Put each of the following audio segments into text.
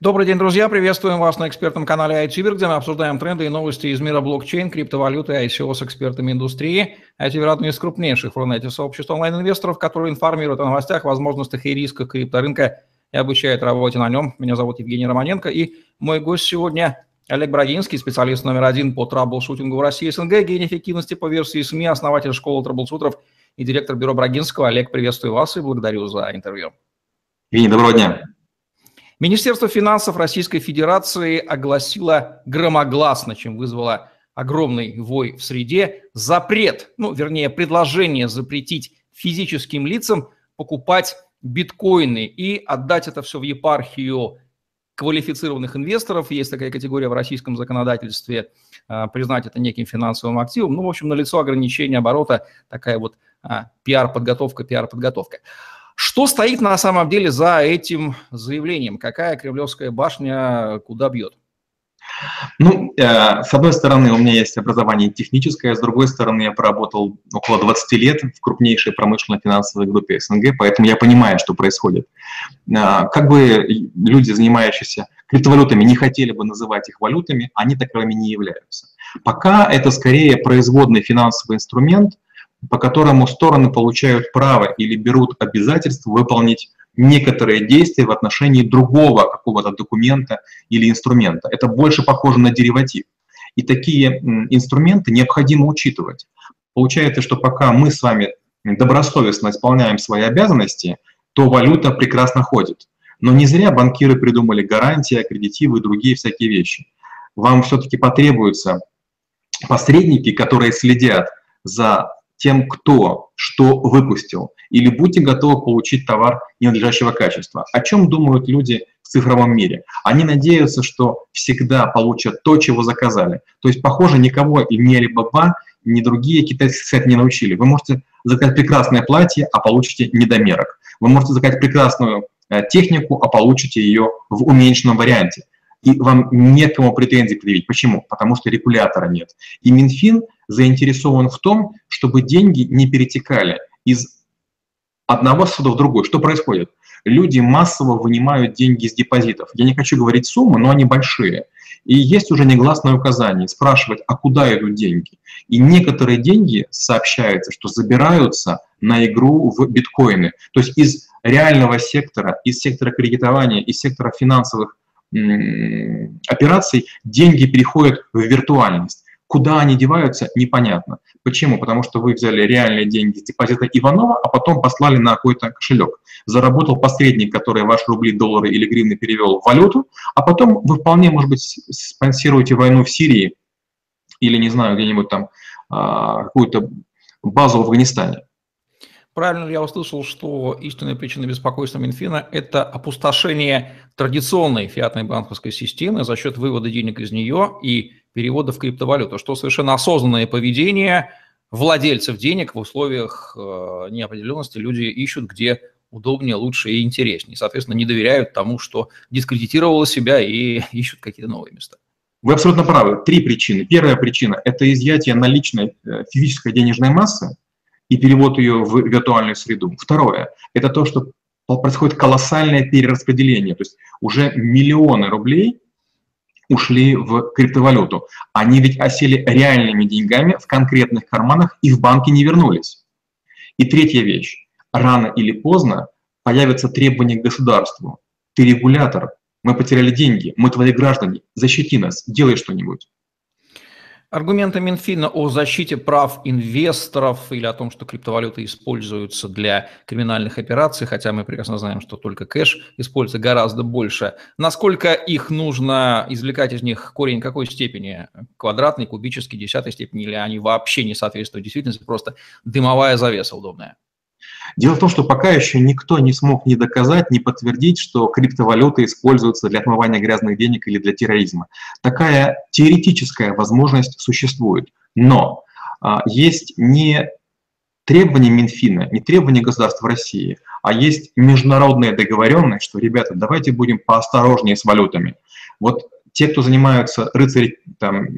Добрый день, друзья. Приветствуем вас на экспертном канале iTuber, где мы обсуждаем тренды и новости из мира блокчейн, криптовалюты и ICO с экспертами индустрии. iTuber – одно из крупнейших в Рунете сообществ онлайн-инвесторов, которые информируют о новостях, возможностях и рисках крипторынка и обучают работе на нем. Меня зовут Евгений Романенко, и мой гость сегодня Олег Брагинский, специалист номер один по траблшутингу в России СНГ, гений эффективности по версии СМИ, основатель школы траблшутеров и директор бюро Брагинского. Олег, приветствую вас и благодарю за интервью. Евгений, доброго дня. Министерство финансов Российской Федерации огласило громогласно, чем вызвало огромный вой в среде, запрет, ну, вернее, предложение запретить физическим лицам покупать биткоины и отдать это все в епархию квалифицированных инвесторов. Есть такая категория в российском законодательстве, а, признать это неким финансовым активом. Ну, в общем, налицо ограничение оборота, такая вот а, пиар-подготовка, пиар-подготовка. Что стоит на самом деле за этим заявлением? Какая Кремлевская башня куда бьет? Ну, э, с одной стороны, у меня есть образование техническое, с другой стороны, я проработал около 20 лет в крупнейшей промышленно-финансовой группе СНГ, поэтому я понимаю, что происходит. Э, как бы люди, занимающиеся криптовалютами, не хотели бы называть их валютами, они таковыми не являются. Пока это скорее производный финансовый инструмент – по которому стороны получают право или берут обязательство выполнить некоторые действия в отношении другого какого-то документа или инструмента. Это больше похоже на дериватив. И такие инструменты необходимо учитывать. Получается, что пока мы с вами добросовестно исполняем свои обязанности, то валюта прекрасно ходит. Но не зря банкиры придумали гарантии, аккредитивы и другие всякие вещи. Вам все-таки потребуются посредники, которые следят за тем, кто что выпустил, или будьте готовы получить товар ненадлежащего качества. О чем думают люди в цифровом мире? Они надеются, что всегда получат то, чего заказали. То есть, похоже, никого и ни Alibaba, ни другие китайские сайты не научили. Вы можете заказать прекрасное платье, а получите недомерок. Вы можете заказать прекрасную э, технику, а получите ее в уменьшенном варианте. И вам некому претензий предъявить. Почему? Потому что регулятора нет. И Минфин заинтересован в том, чтобы деньги не перетекали из одного суда в другой. Что происходит? Люди массово вынимают деньги из депозитов. Я не хочу говорить суммы, но они большие. И есть уже негласное указание спрашивать, а куда идут деньги. И некоторые деньги сообщается, что забираются на игру в биткоины. То есть из реального сектора, из сектора кредитования, из сектора финансовых операций деньги переходят в виртуальность. Куда они деваются, непонятно. Почему? Потому что вы взяли реальные деньги с депозита Иванова, а потом послали на какой-то кошелек. Заработал посредник, который ваши рубли, доллары или гривны перевел в валюту, а потом вы вполне, может быть, спонсируете войну в Сирии или, не знаю, где-нибудь там а, какую-то базу в Афганистане. Правильно я услышал, что истинная причина беспокойства Минфина – это опустошение традиционной фиатной банковской системы за счет вывода денег из нее и перевода в криптовалюту, что совершенно осознанное поведение владельцев денег в условиях э, неопределенности люди ищут, где удобнее, лучше и интереснее. Соответственно, не доверяют тому, что дискредитировало себя и ищут какие-то новые места. Вы абсолютно правы. Три причины. Первая причина – это изъятие наличной э, физической денежной массы, и перевод ее в виртуальную среду. Второе – это то, что происходит колоссальное перераспределение, то есть уже миллионы рублей ушли в криптовалюту. Они ведь осели реальными деньгами в конкретных карманах и в банки не вернулись. И третья вещь. Рано или поздно появятся требования к государству. Ты регулятор, мы потеряли деньги, мы твои граждане, защити нас, делай что-нибудь. Аргументы Минфина о защите прав инвесторов или о том, что криптовалюты используются для криминальных операций, хотя мы прекрасно знаем, что только кэш используется гораздо больше. Насколько их нужно извлекать из них корень какой степени? Квадратный, кубический, десятой степени, или они вообще не соответствуют действительности, просто дымовая завеса удобная? Дело в том, что пока еще никто не смог ни доказать, ни подтвердить, что криптовалюты используются для отмывания грязных денег или для терроризма. Такая теоретическая возможность существует. Но а, есть не требования Минфина, не требования государства России, а есть международная договоренность, что, ребята, давайте будем поосторожнее с валютами. Вот те, кто занимаются рыцари там,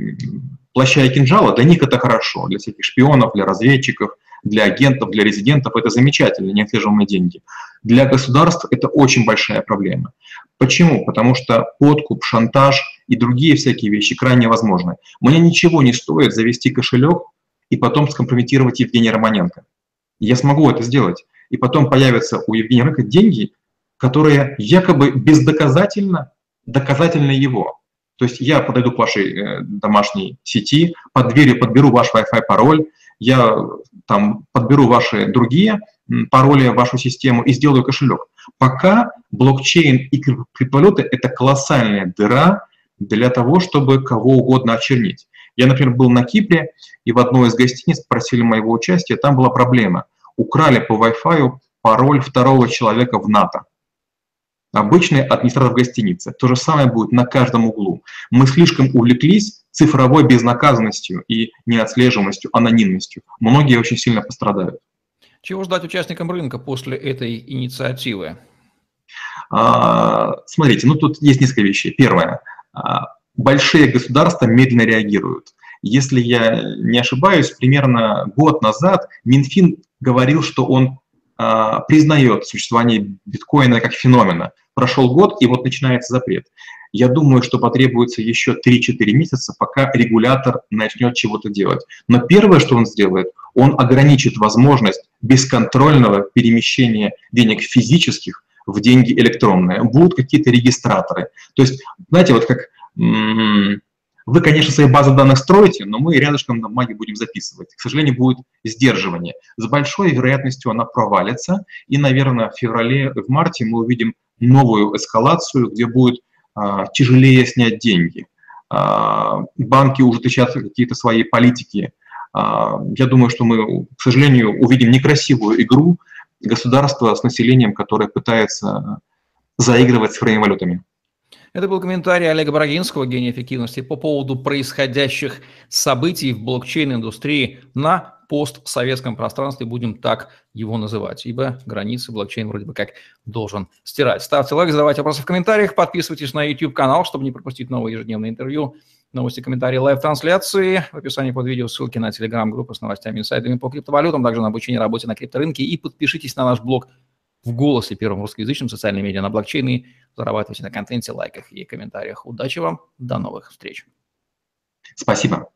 плаща и кинжала, для них это хорошо, для всяких шпионов, для разведчиков – для агентов, для резидентов это замечательно, неотслеживаемые деньги. Для государств это очень большая проблема. Почему? Потому что подкуп, шантаж и другие всякие вещи крайне возможны. Мне ничего не стоит завести кошелек и потом скомпрометировать Евгения Романенко. Я смогу это сделать. И потом появятся у Евгения Романенко деньги, которые якобы бездоказательно, доказательно его. То есть я подойду к вашей э, домашней сети, под дверью подберу ваш Wi-Fi пароль, я там подберу ваши другие пароли вашу систему и сделаю кошелек. Пока блокчейн и криптовалюты – это колоссальная дыра для того, чтобы кого угодно очернить. Я, например, был на Кипре, и в одной из гостиниц просили моего участия, там была проблема. Украли по Wi-Fi пароль второго человека в НАТО. Обычный администратор в гостинице. То же самое будет на каждом углу. Мы слишком увлеклись цифровой безнаказанностью и неотслеживаемостью, анонимностью. Многие очень сильно пострадают. Чего ждать участникам рынка после этой инициативы? А, смотрите, ну тут есть несколько вещей. Первое. А, большие государства медленно реагируют. Если я не ошибаюсь, примерно год назад Минфин говорил, что он признает существование биткоина как феномена. Прошел год, и вот начинается запрет. Я думаю, что потребуется еще 3-4 месяца, пока регулятор начнет чего-то делать. Но первое, что он сделает, он ограничит возможность бесконтрольного перемещения денег физических в деньги электронные. Будут какие-то регистраторы. То есть, знаете, вот как вы, конечно, свои базы данных строите, но мы рядышком на бумаге будем записывать. К сожалению, будет сдерживание. С большой вероятностью она провалится, и, наверное, в феврале, в марте мы увидим новую эскалацию, где будет а, тяжелее снять деньги. А, банки ужесточат какие-то свои политики. А, я думаю, что мы, к сожалению, увидим некрасивую игру государства с населением, которое пытается заигрывать с валютами. Это был комментарий Олега Брагинского, гения эффективности, по поводу происходящих событий в блокчейн-индустрии на постсоветском пространстве, будем так его называть, ибо границы блокчейн вроде бы как должен стирать. Ставьте лайк, задавайте вопросы в комментариях, подписывайтесь на YouTube-канал, чтобы не пропустить новые ежедневные интервью, новости, комментарии, лайв-трансляции. В описании под видео ссылки на телеграм-группу с новостями, инсайдами по криптовалютам, также на обучение работе на крипторынке. И подпишитесь на наш блог в голосе первым русскоязычным социальным медиа на блокчейне. Зарабатывайте на контенте, лайках и комментариях. Удачи вам, до новых встреч. Спасибо.